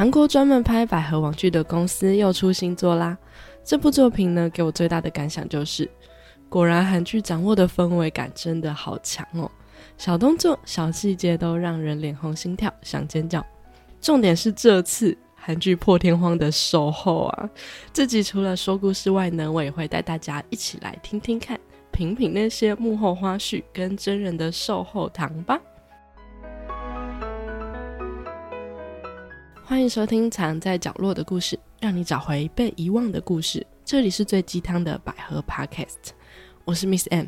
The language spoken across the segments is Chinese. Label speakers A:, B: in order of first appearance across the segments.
A: 韩国专门拍百合网剧的公司又出新作啦。这部作品呢，给我最大的感想就是，果然韩剧掌握的氛围感真的好强哦，小动作、小细节都让人脸红心跳，想尖叫。重点是这次韩剧破天荒的售后啊！这集除了说故事外呢，我也会带大家一起来听听看，品品那些幕后花絮跟真人的售后堂吧。欢迎收听《藏在角落的故事》，让你找回被遗忘的故事。这里是最鸡汤的百合 Podcast，我是 Miss M。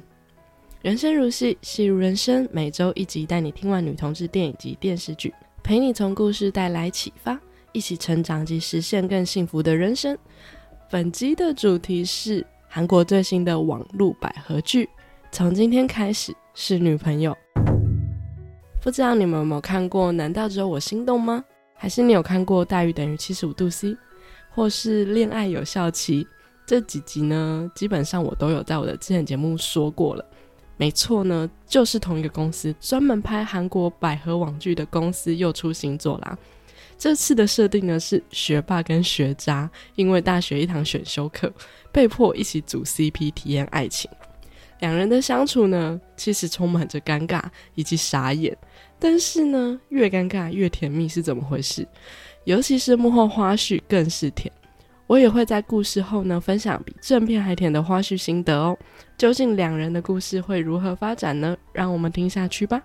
A: 人生如戏，戏如人生，每周一集带你听完女同志电影及电视剧，陪你从故事带来启发，一起成长及实现更幸福的人生。本集的主题是韩国最新的网络百合剧，从今天开始是女朋友。不知道你们有没有看过？难道只有我心动吗？还是你有看过《大于等于七十五度 C》，或是《恋爱有效期》这几集呢？基本上我都有在我的之前节目说过了。没错呢，就是同一个公司，专门拍韩国百合网剧的公司又出新作啦。这次的设定呢是学霸跟学渣，因为大学一堂选修课，被迫一起组 CP 体验爱情。两人的相处呢，其实充满着尴尬以及傻眼。但是呢，越尴尬越甜蜜是怎么回事？尤其是幕后花絮更是甜。我也会在故事后呢分享比正片还甜的花絮心得哦。究竟两人的故事会如何发展呢？让我们听下去吧。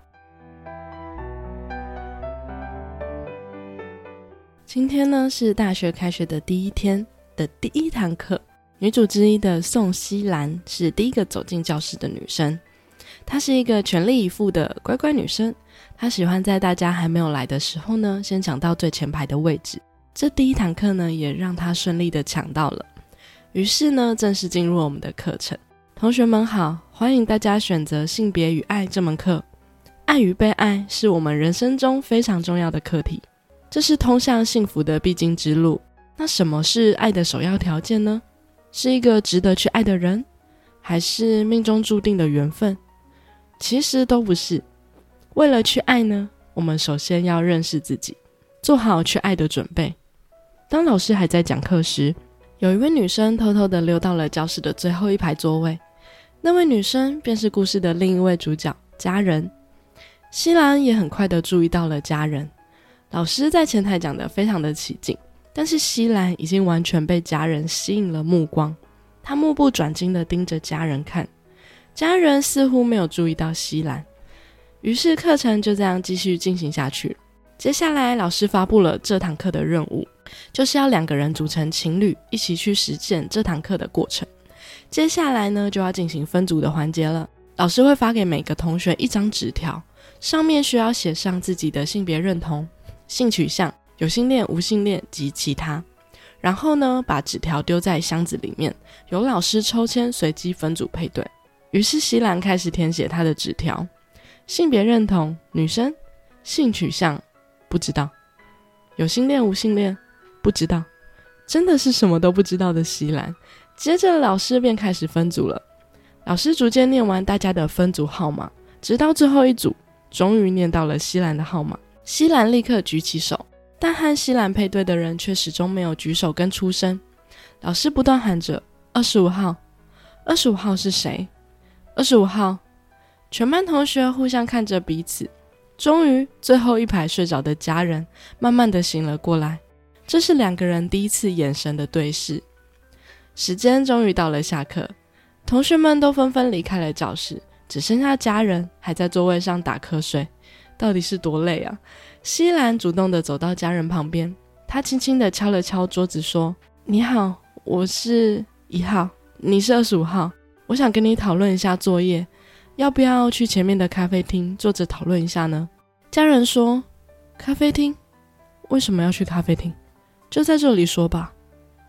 A: 今天呢是大学开学的第一天的第一堂课，女主之一的宋希兰是第一个走进教室的女生。她是一个全力以赴的乖乖女生。他喜欢在大家还没有来的时候呢，先抢到最前排的位置。这第一堂课呢，也让他顺利的抢到了。于是呢，正式进入我们的课程。同学们好，欢迎大家选择性别与爱这门课。爱与被爱是我们人生中非常重要的课题，这是通向幸福的必经之路。那什么是爱的首要条件呢？是一个值得去爱的人，还是命中注定的缘分？其实都不是。为了去爱呢，我们首先要认识自己，做好去爱的准备。当老师还在讲课时，有一位女生偷偷的溜到了教室的最后一排座位。那位女生便是故事的另一位主角家人。西兰也很快的注意到了家人。老师在前台讲的非常的起劲，但是西兰已经完全被家人吸引了目光。他目不转睛的盯着家人看，家人似乎没有注意到西兰。于是课程就这样继续进行下去。接下来，老师发布了这堂课的任务，就是要两个人组成情侣，一起去实践这堂课的过程。接下来呢，就要进行分组的环节了。老师会发给每个同学一张纸条，上面需要写上自己的性别认同、性取向、有性恋、无性恋及其他。然后呢，把纸条丢在箱子里面，由老师抽签随机分组配对。于是，西兰开始填写他的纸条。性别认同女生，性取向不知道，有性恋无性恋不知道，真的是什么都不知道的西兰。接着老师便开始分组了，老师逐渐念完大家的分组号码，直到最后一组终于念到了西兰的号码，西兰立刻举起手，但和西兰配对的人却始终没有举手跟出声。老师不断喊着：“二十五号，二十五号是谁？二十五号。”全班同学互相看着彼此，终于最后一排睡着的家人慢慢的醒了过来。这是两个人第一次眼神的对视。时间终于到了下课，同学们都纷纷离开了教室，只剩下家人还在座位上打瞌睡。到底是多累啊！西兰主动的走到家人旁边，他轻轻的敲了敲桌子，说：“你好，我是一号，你是二十五号，我想跟你讨论一下作业。”要不要去前面的咖啡厅坐着讨论一下呢？家人说：“咖啡厅？为什么要去咖啡厅？就在这里说吧，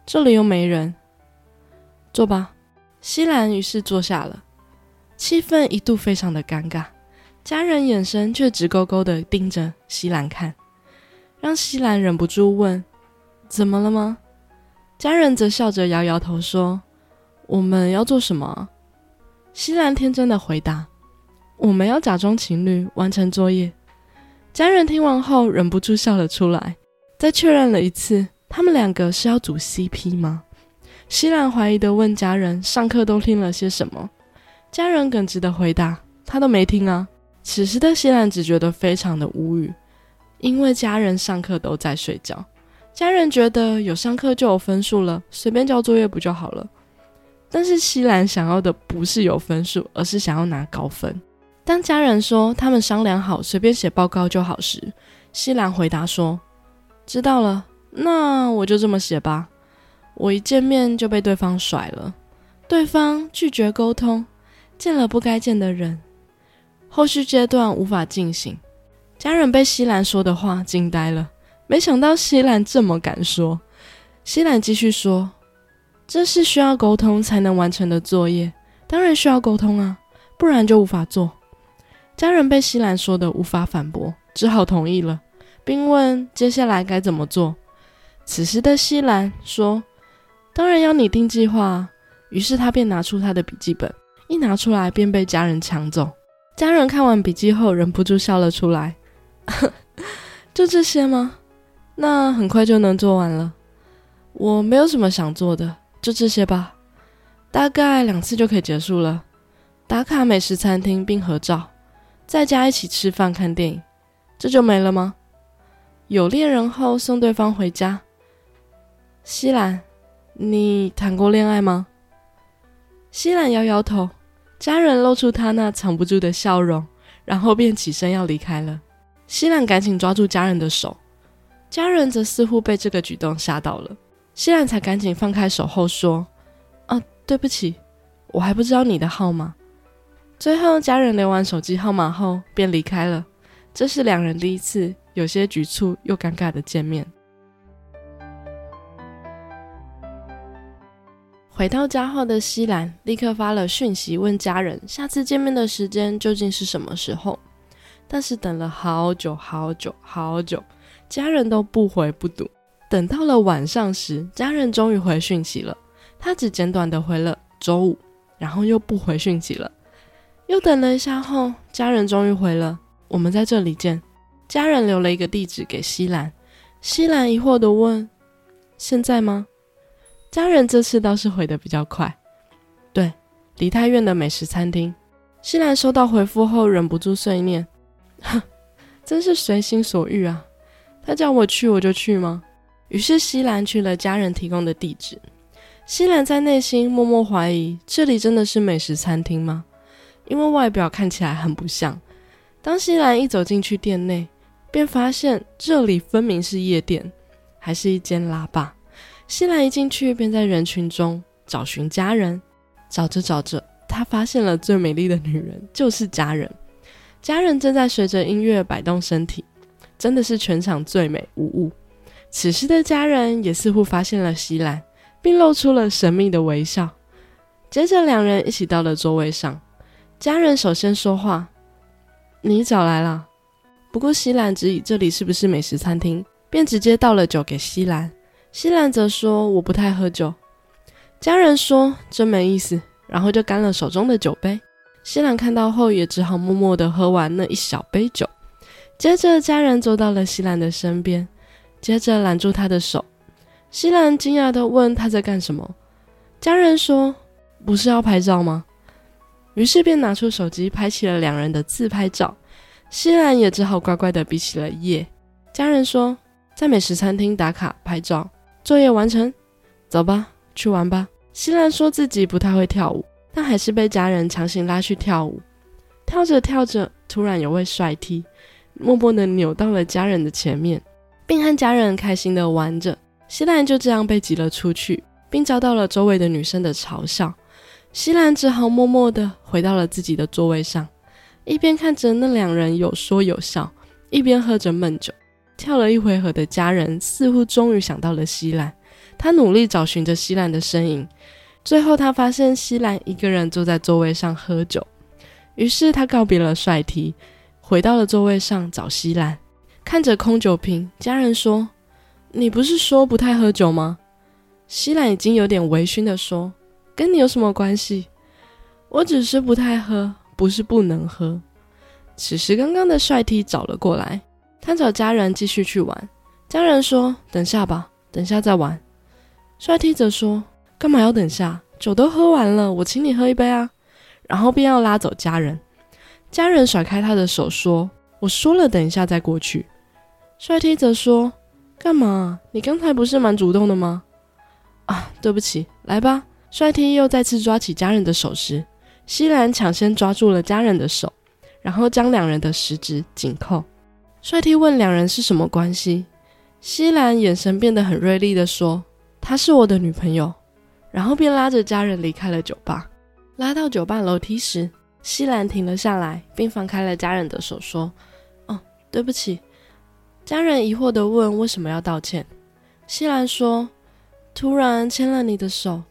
A: 这里又没人。坐吧。”西兰于是坐下了，气氛一度非常的尴尬，家人眼神却直勾勾的盯着西兰看，让西兰忍不住问：“怎么了吗？”家人则笑着摇摇头说：“我们要做什么？”西兰天真的回答：“我们要假装情侣完成作业。”家人听完后忍不住笑了出来。再确认了一次，他们两个是要组 CP 吗？西兰怀疑的问家人：“上课都听了些什么？”家人耿直的回答：“他都没听啊。”此时的西兰只觉得非常的无语，因为家人上课都在睡觉。家人觉得有上课就有分数了，随便交作业不就好了？但是西兰想要的不是有分数，而是想要拿高分。当家人说他们商量好随便写报告就好时，西兰回答说：“知道了，那我就这么写吧。”我一见面就被对方甩了，对方拒绝沟通，见了不该见的人，后续阶段无法进行。家人被西兰说的话惊呆了，没想到西兰这么敢说。西兰继续说：“这是需要沟通才能完成的作业，当然需要沟通啊，不然就无法做。”家人被西兰说的无法反驳，只好同意了，并问接下来该怎么做。此时的西兰说：“当然要你定计划。”于是他便拿出他的笔记本，一拿出来便被家人抢走。家人看完笔记后，忍不住笑了出来：“ 就这些吗？那很快就能做完了。我没有什么想做的，就这些吧。大概两次就可以结束了。打卡美食餐厅并合照。”在家一起吃饭看电影，这就没了吗？有恋人后送对方回家。西兰，你谈过恋爱吗？西兰摇摇头。家人露出他那藏不住的笑容，然后便起身要离开了。西兰赶紧抓住家人的手，家人则似乎被这个举动吓到了。西兰才赶紧放开手后说：“啊，对不起，我还不知道你的号码。”最后，家人留完手机号码后便离开了。这是两人第一次有些局促又尴尬的见面。回到家后的西兰立刻发了讯息问家人，下次见面的时间究竟是什么时候？但是等了好久好久好久，家人都不回不读。等到了晚上时，家人终于回讯息了。他只简短的回了周五，然后又不回讯息了。又等了一下后，家人终于回了：“我们在这里见。”家人留了一个地址给西兰。西兰疑惑的问：“现在吗？”家人这次倒是回的比较快：“对，梨泰院的美食餐厅。”西兰收到回复后，忍不住碎念：“哼，真是随心所欲啊！他叫我去我就去吗？”于是西兰去了家人提供的地址。西兰在内心默默怀疑：这里真的是美食餐厅吗？因为外表看起来很不像。当西兰一走进去店内，便发现这里分明是夜店，还是一间拉霸。西兰一进去，便在人群中找寻家人。找着找着，他发现了最美丽的女人，就是家人。家人正在随着音乐摆动身体，真的是全场最美无误。此时的家人也似乎发现了西兰，并露出了神秘的微笑。接着，两人一起到了座位上。家人首先说话：“你早来了。”不过西兰质疑这里是不是美食餐厅，便直接倒了酒给西兰。西兰则说：“我不太喝酒。”家人说：“真没意思。”然后就干了手中的酒杯。西兰看到后也只好默默的喝完那一小杯酒。接着家人坐到了西兰的身边，接着揽住他的手。西兰惊讶的问他在干什么。家人说：“不是要拍照吗？”于是便拿出手机拍起了两人的自拍照，西兰也只好乖乖的比起了耶。家人说在美食餐厅打卡拍照，作业完成，走吧，去玩吧。西兰说自己不太会跳舞，但还是被家人强行拉去跳舞。跳着跳着，突然有位帅 T 默默的扭到了家人的前面，并和家人开心的玩着。西兰就这样被挤了出去，并遭到了周围的女生的嘲笑。西兰只好默默地回到了自己的座位上，一边看着那两人有说有笑，一边喝着闷酒。跳了一回合的家人似乎终于想到了西兰，他努力找寻着西兰的身影。最后，他发现西兰一个人坐在座位上喝酒，于是他告别了帅 T，回到了座位上找西兰。看着空酒瓶，家人说：“你不是说不太喝酒吗？”西兰已经有点微醺地说。跟你有什么关系？我只是不太喝，不是不能喝。此时，刚刚的帅 T 找了过来，他找家人继续去玩。家人说：“等下吧，等下再玩。”帅 T 则说：“干嘛要等下？酒都喝完了，我请你喝一杯啊。”然后便要拉走家人。家人甩开他的手说：“我说了，等一下再过去。”帅 T 则说：“干嘛？你刚才不是蛮主动的吗？”啊，对不起，来吧。帅 T 又再次抓起家人的手时，西兰抢先抓住了家人的手，然后将两人的食指紧扣。帅 T 问两人是什么关系，西兰眼神变得很锐利的说：“她是我的女朋友。”然后便拉着家人离开了酒吧。拉到酒吧楼梯时，西兰停了下来，并放开了家人的手，说：“哦，对不起。”家人疑惑地问：“为什么要道歉？”西兰说。突然牵了你的手，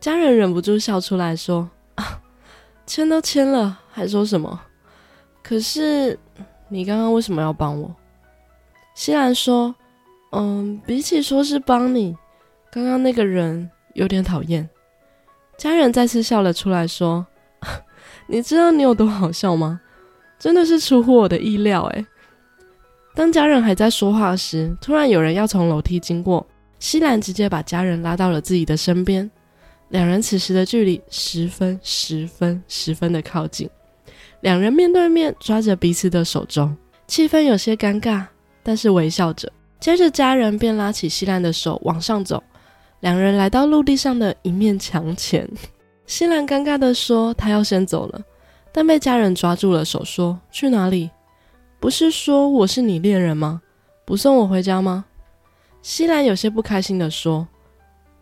A: 家人忍不住笑出来，说：“啊，牵都牵了，还说什么？可是你刚刚为什么要帮我？”西兰说：“嗯，比起说是帮你，刚刚那个人有点讨厌。”家人再次笑了出来，说：“你知道你有多好笑吗？真的是出乎我的意料。”诶。当家人还在说话时，突然有人要从楼梯经过。西兰直接把家人拉到了自己的身边，两人此时的距离十分、十分、十分的靠近，两人面对面抓着彼此的手中，气氛有些尴尬，但是微笑着。接着，家人便拉起西兰的手往上走，两人来到陆地上的一面墙前。西兰尴尬的说：“他要先走了。”但被家人抓住了手，说：“去哪里？不是说我是你恋人吗？不送我回家吗？”西兰有些不开心的说：“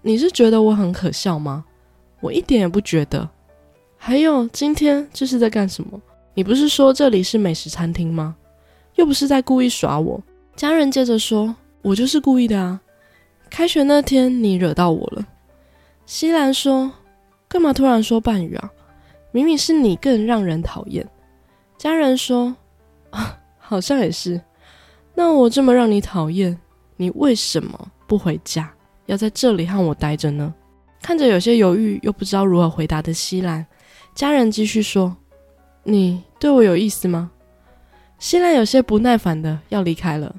A: 你是觉得我很可笑吗？我一点也不觉得。还有，今天这是在干什么？你不是说这里是美食餐厅吗？又不是在故意耍我。”家人接着说：“我就是故意的啊！开学那天你惹到我了。”西兰说：“干嘛突然说半语啊？明明是你更让人讨厌。”家人说：“啊，好像也是。那我这么让你讨厌？”你为什么不回家，要在这里和我待着呢？看着有些犹豫又不知道如何回答的西兰，家人继续说：“你对我有意思吗？”西兰有些不耐烦的要离开了，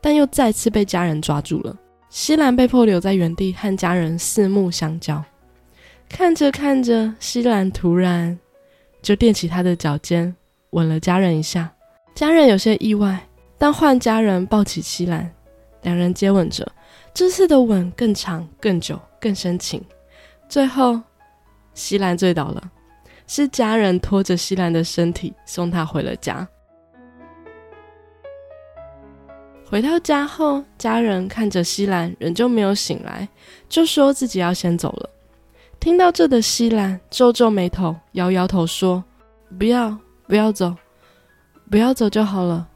A: 但又再次被家人抓住了。西兰被迫留在原地和家人四目相交。看着看着，西兰突然就踮起他的脚尖，吻了家人一下。家人有些意外，但换家人抱起西兰。两人接吻着，这次的吻更长、更久、更深情。最后，西兰醉倒了，是家人拖着西兰的身体送他回了家。回到家后，家人看着西兰仍旧没有醒来，就说自己要先走了。听到这的西兰皱皱眉头，摇摇头说：“不要，不要走，不要走就好了。”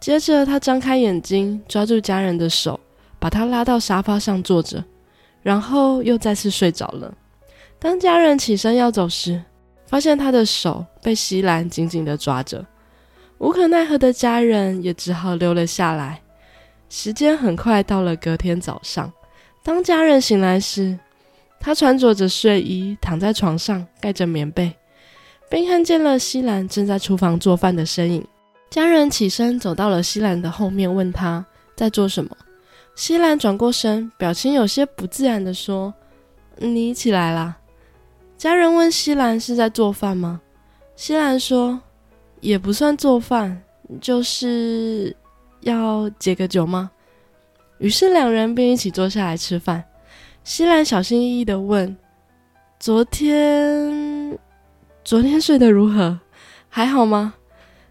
A: 接着，他张开眼睛，抓住家人的手，把他拉到沙发上坐着，然后又再次睡着了。当家人起身要走时，发现他的手被西兰紧紧地抓着，无可奈何的家人也只好留了下来。时间很快到了隔天早上，当家人醒来时，他穿着着睡衣躺在床上，盖着棉被，并看见了西兰正在厨房做饭的身影。家人起身走到了西兰的后面，问他在做什么。西兰转过身，表情有些不自然的说：“你起来啦。”家人问西兰是在做饭吗？西兰说：“也不算做饭，就是要解个酒吗？”于是两人便一起坐下来吃饭。西兰小心翼翼的问：“昨天，昨天睡得如何？还好吗？”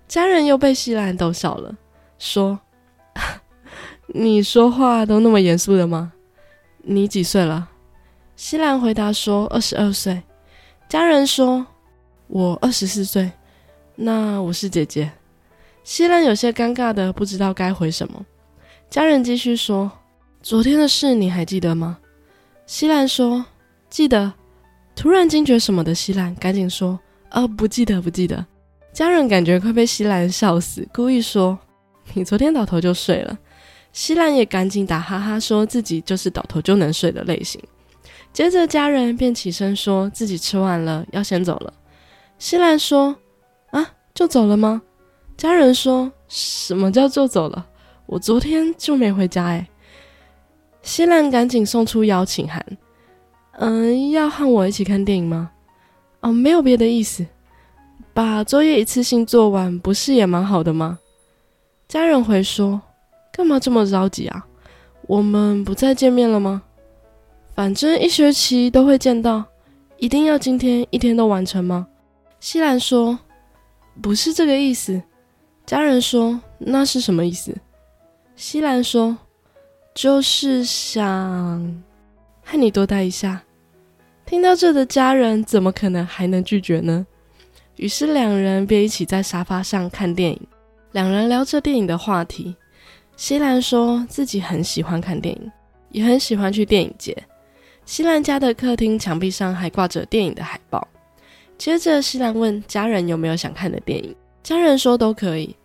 A: 家人又被西兰逗笑了，说：“ 你说话都那么严肃的吗？你几岁了？”西兰回答说：“二十二岁。”家人说：“我二十四岁，那我是姐姐。”西兰有些尴尬的不知道该回什么。家人继续说：“昨天的事你还记得吗？”西兰说：“记得。”突然惊觉什么的西兰赶紧说：“呃，不记得，不记得。”家人感觉快被西兰笑死，故意说：“你昨天倒头就睡了。”西兰也赶紧打哈哈，说自己就是倒头就能睡的类型。接着家人便起身说自己吃完了，要先走了。西兰说：“啊，就走了吗？”家人说：“什么叫就走了？我昨天就没回家。”哎，西兰赶紧送出邀请函：“嗯，要和我一起看电影吗？”“哦，没有别的意思，把作业一次性做完，不是也蛮好的吗？”家人回说：“干嘛这么着急啊？我们不再见面了吗？反正一学期都会见到，一定要今天一天都完成吗？”西兰说：“不是这个意思。”家人说：“那是什么意思？”西兰说：“就是想和你多待一下。”听到这的家人怎么可能还能拒绝呢？于是两人便一起在沙发上看电影。两人聊着电影的话题。西兰说自己很喜欢看电影，也很喜欢去电影节。西兰家的客厅墙壁上还挂着电影的海报。接着，西兰问家人有没有想看的电影，家人说都可以。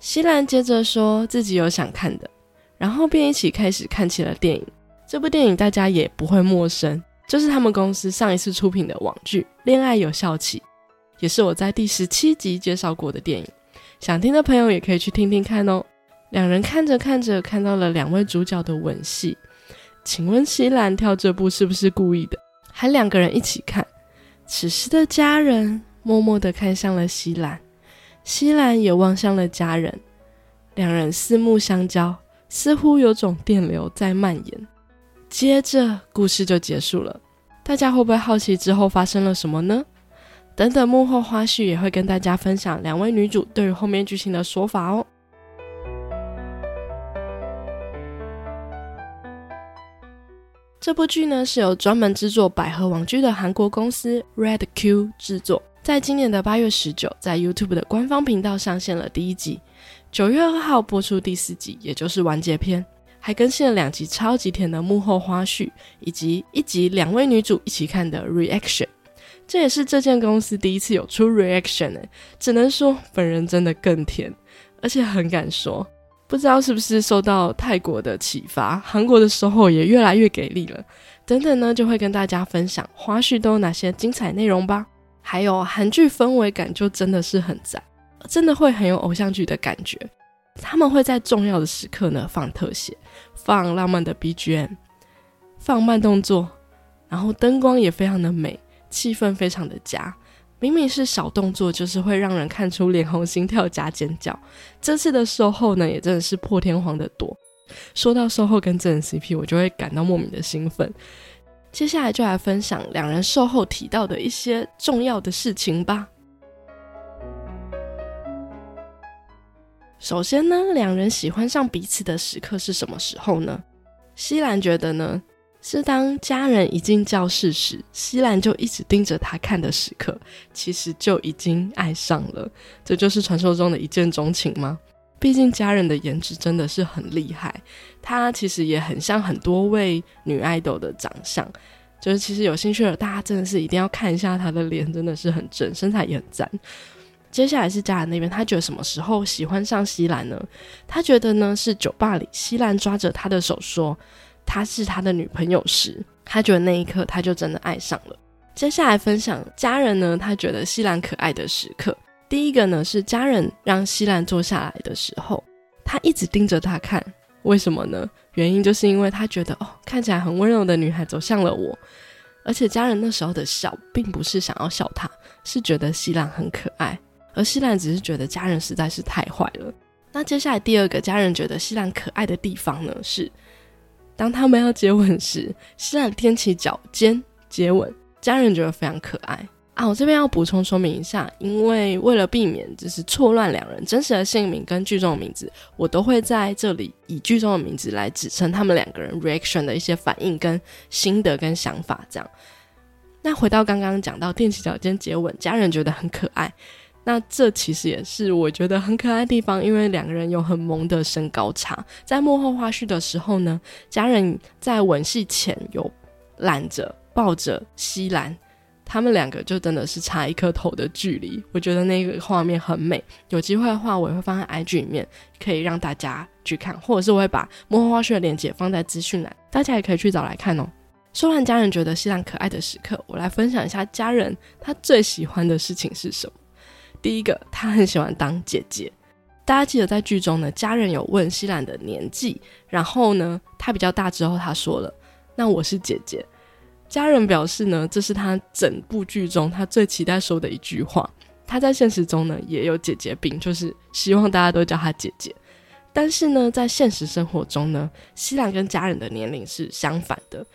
A: 西兰接着说自己有想看的，然后便一起开始看起了电影。这部电影大家也不会陌生，就是他们公司上一次出品的网剧《恋爱有效期》，也是我在第十七集介绍过的电影。想听的朋友也可以去听听看哦。两人看着看着，看到了两位主角的吻戏。请问西兰跳这部是不是故意的？还两个人一起看。此时的家人默默地看向了西兰，西兰也望向了家人，两人四目相交，似乎有种电流在蔓延。接着故事就结束了，大家会不会好奇之后发生了什么呢？等等幕后花絮也会跟大家分享两位女主对于后面剧情的说法哦。这部剧呢是由专门制作百合网剧的韩国公司 Red Q 制作，在今年的八月十九，在 YouTube 的官方频道上线了第一集，九月二号播出第四集，也就是完结篇，还更新了两集超级甜的幕后花絮，以及一集两位女主一起看的 Reaction，这也是这间公司第一次有出 Reaction 哎，只能说本人真的更甜，而且很敢说。不知道是不是受到泰国的启发，韩国的售后也越来越给力了。等等呢，就会跟大家分享花絮都有哪些精彩内容吧。还有韩剧氛围感就真的是很赞，真的会很有偶像剧的感觉。他们会在重要的时刻呢放特写，放浪漫的 BGM，放慢动作，然后灯光也非常的美，气氛非常的佳。明明是小动作，就是会让人看出脸红、心跳加尖叫。这次的售后呢，也真的是破天荒的多。说到售后跟真人 CP，我就会感到莫名的兴奋。接下来就来分享两人售后提到的一些重要的事情吧。首先呢，两人喜欢上彼此的时刻是什么时候呢？西兰觉得呢？是当家人一进教室时，西兰就一直盯着他看的时刻，其实就已经爱上了。这就是传说中的一见钟情吗？毕竟家人的颜值真的是很厉害，他其实也很像很多位女爱豆的长相。就是其实有兴趣的大家真的是一定要看一下他的脸，真的是很正，身材也很赞。接下来是家人那边，他觉得什么时候喜欢上西兰呢？他觉得呢是酒吧里，西兰抓着他的手说。他是他的女朋友时，他觉得那一刻他就真的爱上了。接下来分享家人呢，他觉得西兰可爱的时刻。第一个呢是家人让西兰坐下来的时候，他一直盯着他看，为什么呢？原因就是因为他觉得哦，看起来很温柔的女孩走向了我，而且家人那时候的笑并不是想要笑他，是觉得西兰很可爱，而西兰只是觉得家人实在是太坏了。那接下来第二个家人觉得西兰可爱的地方呢是。当他们要接吻时，西兰踮起脚尖接吻，家人觉得非常可爱啊！我这边要补充说明一下，因为为了避免就是错乱两人真实的姓名跟剧中的名字，我都会在这里以剧中的名字来指称他们两个人 reaction 的一些反应跟心得跟想法。这样，那回到刚刚讲到踮起脚尖接吻，家人觉得很可爱。那这其实也是我觉得很可爱的地方，因为两个人有很萌的身高差。在幕后花絮的时候呢，家人在吻戏前有揽着抱着西兰，他们两个就真的是差一颗头的距离。我觉得那个画面很美，有机会的话我也会放在 IG 里面，可以让大家去看，或者是我会把幕后花絮的链接放在资讯栏，大家也可以去找来看哦。说完家人觉得西兰可爱的时刻，我来分享一下家人他最喜欢的事情是什么。第一个，他很喜欢当姐姐。大家记得在剧中呢，家人有问西兰的年纪，然后呢，他比较大之后，他说了：“那我是姐姐。”家人表示呢，这是他整部剧中他最期待说的一句话。他在现实中呢也有姐姐病，就是希望大家都叫他姐姐。但是呢，在现实生活中呢，西兰跟家人的年龄是相反的。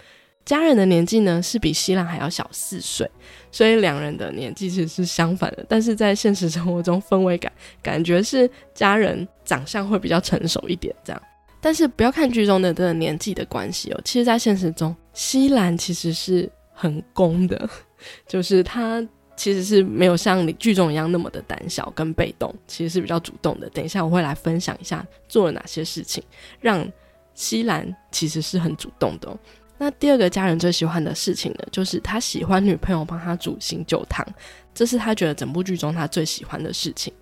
A: 家人的年纪呢是比西兰还要小四岁，所以两人的年纪其实是相反的。但是在现实生活中，氛围感感觉是家人长相会比较成熟一点，这样。但是不要看剧中的这个年纪的关系哦，其实，在现实中，西兰其实是很攻的，就是他其实是没有像你剧中一样那么的胆小跟被动，其实是比较主动的。等一下我会来分享一下做了哪些事情，让西兰其实是很主动的。那第二个家人最喜欢的事情呢，就是他喜欢女朋友帮他煮醒酒汤，这是他觉得整部剧中他最喜欢的事情。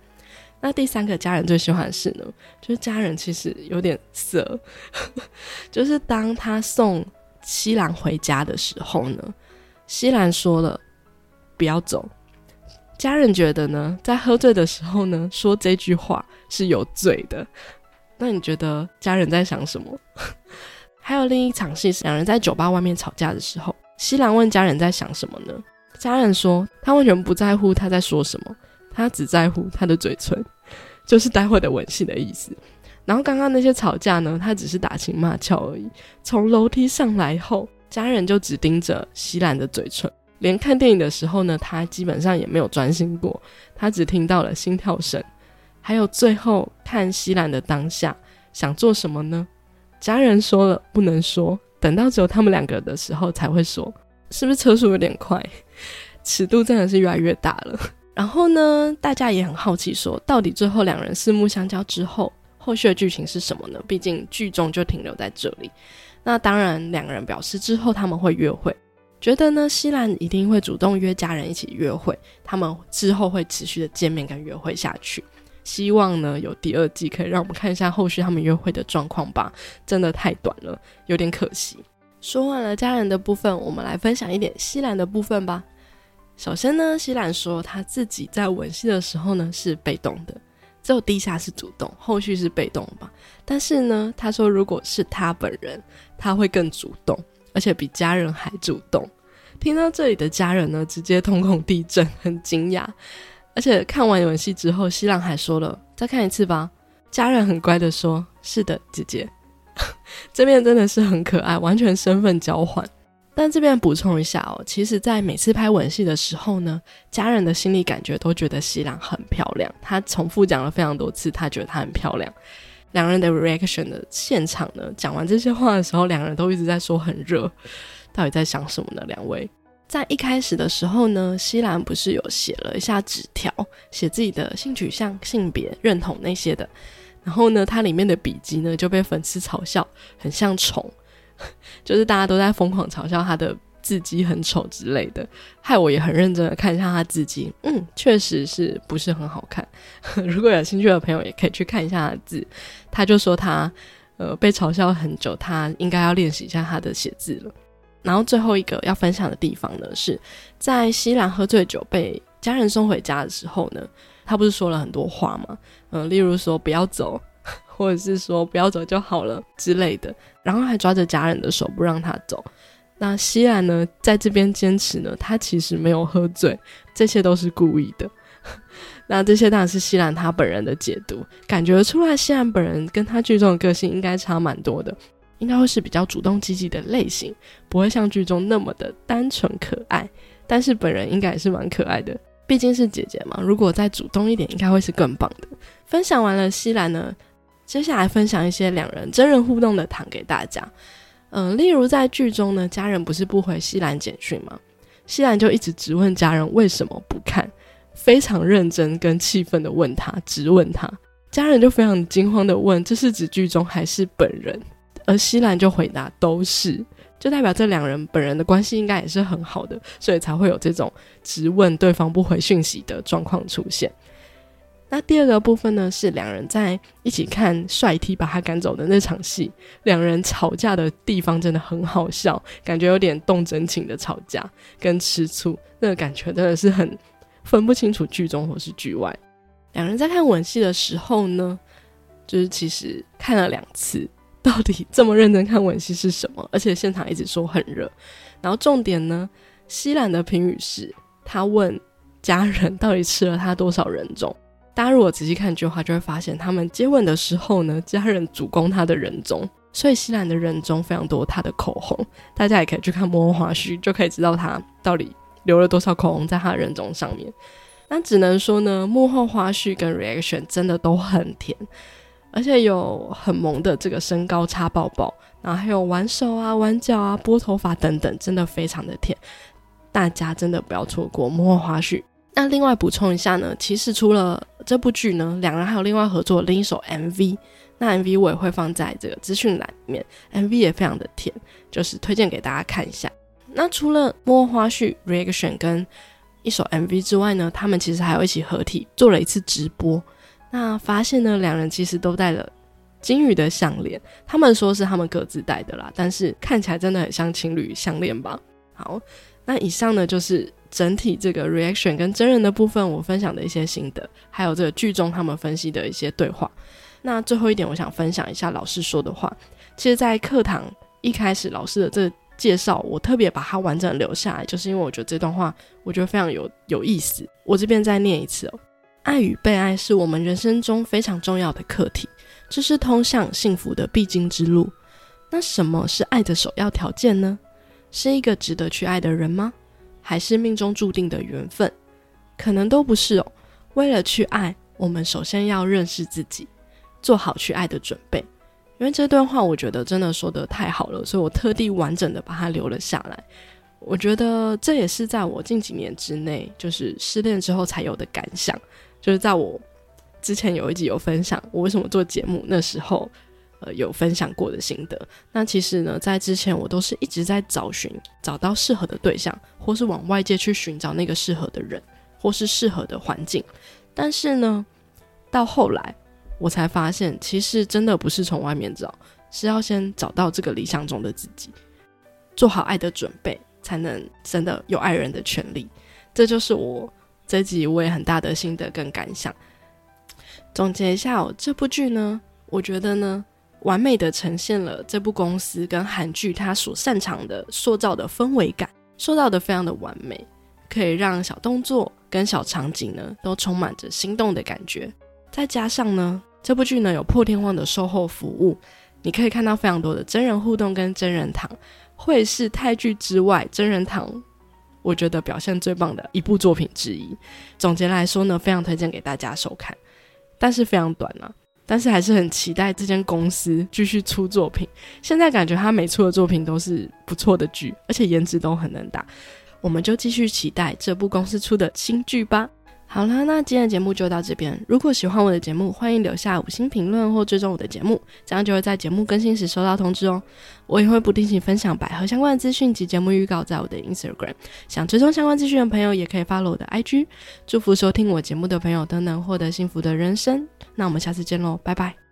A: 那第三个家人最喜欢的事呢，就是家人其实有点色，就是当他送西兰回家的时候呢，西兰说了不要走，家人觉得呢，在喝醉的时候呢，说这句话是有罪的。那你觉得家人在想什么？还有另一场戏是两人在酒吧外面吵架的时候，西兰问家人在想什么呢？家人说他完全不在乎他在说什么，他只在乎他的嘴唇，就是待会的吻戏的意思。然后刚刚那些吵架呢，他只是打情骂俏而已。从楼梯上来后，家人就只盯着西兰的嘴唇，连看电影的时候呢，他基本上也没有专心过，他只听到了心跳声。还有最后看西兰的当下，想做什么呢？家人说了不能说，等到只有他们两个的时候才会说，是不是车速有点快？尺度真的是越来越大了。然后呢，大家也很好奇，说到底最后两人四目相交之后，后续的剧情是什么呢？毕竟剧中就停留在这里。那当然，两个人表示之后他们会约会，觉得呢，西兰一定会主动约家人一起约会，他们之后会持续的见面跟约会下去。希望呢有第二季，可以让我们看一下后续他们约会的状况吧。真的太短了，有点可惜。说完了家人的部分，我们来分享一点西兰的部分吧。首先呢，西兰说他自己在吻戏的时候呢是被动的，只有地下是主动，后续是被动吧。但是呢，他说如果是他本人，他会更主动，而且比家人还主动。听到这里的家人呢，直接瞳孔地震，很惊讶。而且看完吻戏之后，西朗还说了：“再看一次吧。”家人很乖的说：“是的，姐姐。”这边真的是很可爱，完全身份交换。但这边补充一下哦，其实，在每次拍吻戏的时候呢，家人的心理感觉都觉得西朗很漂亮。他重复讲了非常多次，他觉得她很漂亮。两人的 reaction 的现场呢，讲完这些话的时候，两人都一直在说很热。到底在想什么呢？两位？在一开始的时候呢，西兰不是有写了一下纸条，写自己的性取向、性别认同那些的。然后呢，它里面的笔记呢就被粉丝嘲笑很像虫，就是大家都在疯狂嘲笑他的字迹很丑之类的。害我也很认真的看一下他字迹，嗯，确实是不是很好看。如果有兴趣的朋友也可以去看一下他的字。他就说他呃被嘲笑很久，他应该要练习一下他的写字了。然后最后一个要分享的地方呢，是在西兰喝醉酒被家人送回家的时候呢，他不是说了很多话吗？嗯，例如说不要走，或者是说不要走就好了之类的，然后还抓着家人的手不让他走。那西兰呢，在这边坚持呢，他其实没有喝醉，这些都是故意的。那这些当然是西兰他本人的解读，感觉出来西兰本人跟他剧中的个性应该差蛮多的。应该会是比较主动积极的类型，不会像剧中那么的单纯可爱。但是本人应该也是蛮可爱的，毕竟是姐姐嘛。如果再主动一点，应该会是更棒的。分享完了西兰呢，接下来分享一些两人真人互动的糖给大家。嗯，例如在剧中呢，家人不是不回西兰简讯吗？西兰就一直质问家人为什么不看，非常认真跟气愤的问他，质问他。家人就非常惊慌的问：这是指剧中还是本人？而西兰就回答都是，就代表这两人本人的关系应该也是很好的，所以才会有这种直问对方不回讯息的状况出现。那第二个部分呢，是两人在一起看帅 T 把他赶走的那场戏，两人吵架的地方真的很好笑，感觉有点动真情的吵架跟吃醋，那个感觉真的是很分不清楚剧中或是剧外。两人在看吻戏的时候呢。就是其实看了两次，到底这么认真看吻戏是什么？而且现场一直说很热。然后重点呢，西兰的评语是，他问家人到底吃了他多少人中。大家如果仔细看剧的话，就会发现他们接吻的时候呢，家人主攻他的人中。所以西兰的人中非常多，他的口红，大家也可以去看幕后花絮，就可以知道他到底留了多少口红在他的人中上面。那只能说呢，幕后花絮跟 reaction 真的都很甜，而且有很萌的这个身高差抱抱，然后还有玩手啊、玩脚啊、拨头发等等，真的非常的甜。大家真的不要错过幕后花絮。那另外补充一下呢，其实除了这部剧呢，两人还有另外合作另一首 MV。那 MV 我也会放在这个资讯栏里面，MV 也非常的甜，就是推荐给大家看一下。那除了摸花絮 reaction 跟一首 MV 之外呢，他们其实还有一起合体做了一次直播。那发现呢，两人其实都戴了金鱼的项链，他们说是他们各自戴的啦，但是看起来真的很像情侣项链吧。好，那以上呢就是整体这个 reaction 跟真人的部分，我分享的一些心得，还有这个剧中他们分析的一些对话。那最后一点，我想分享一下老师说的话。其实，在课堂一开始，老师的这介绍，我特别把它完整留下来，就是因为我觉得这段话，我觉得非常有有意思。我这边再念一次哦：爱与被爱是我们人生中非常重要的课题，这是通向幸福的必经之路。那什么是爱的首要条件呢？是一个值得去爱的人吗？还是命中注定的缘分？可能都不是哦。为了去爱，我们首先要认识自己。做好去爱的准备，因为这段话我觉得真的说的太好了，所以我特地完整的把它留了下来。我觉得这也是在我近几年之内，就是失恋之后才有的感想。就是在我之前有一集有分享我为什么做节目，那时候呃有分享过的心得。那其实呢，在之前我都是一直在找寻找到适合的对象，或是往外界去寻找那个适合的人，或是适合的环境。但是呢，到后来。我才发现，其实真的不是从外面找，是要先找到这个理想中的自己，做好爱的准备，才能真的有爱人的权利。这就是我这集我也很大的心得跟感想。总结一下，哦，这部剧呢，我觉得呢，完美的呈现了这部公司跟韩剧它所擅长的塑造的氛围感，塑造的非常的完美，可以让小动作跟小场景呢，都充满着心动的感觉。再加上呢，这部剧呢有破天荒的售后服务，你可以看到非常多的真人互动跟真人堂，会是泰剧之外真人堂，我觉得表现最棒的一部作品之一。总结来说呢，非常推荐给大家收看，但是非常短啊，但是还是很期待这间公司继续出作品。现在感觉他每出的作品都是不错的剧，而且颜值都很能打，我们就继续期待这部公司出的新剧吧。好了，那今天的节目就到这边。如果喜欢我的节目，欢迎留下五星评论或追踪我的节目，这样就会在节目更新时收到通知哦。我也会不定期分享百合相关的资讯及节目预告在我的 Instagram。想追踪相关资讯的朋友，也可以 follow 我的 IG。祝福收听我节目的朋友都能获得幸福的人生。那我们下次见喽，拜拜。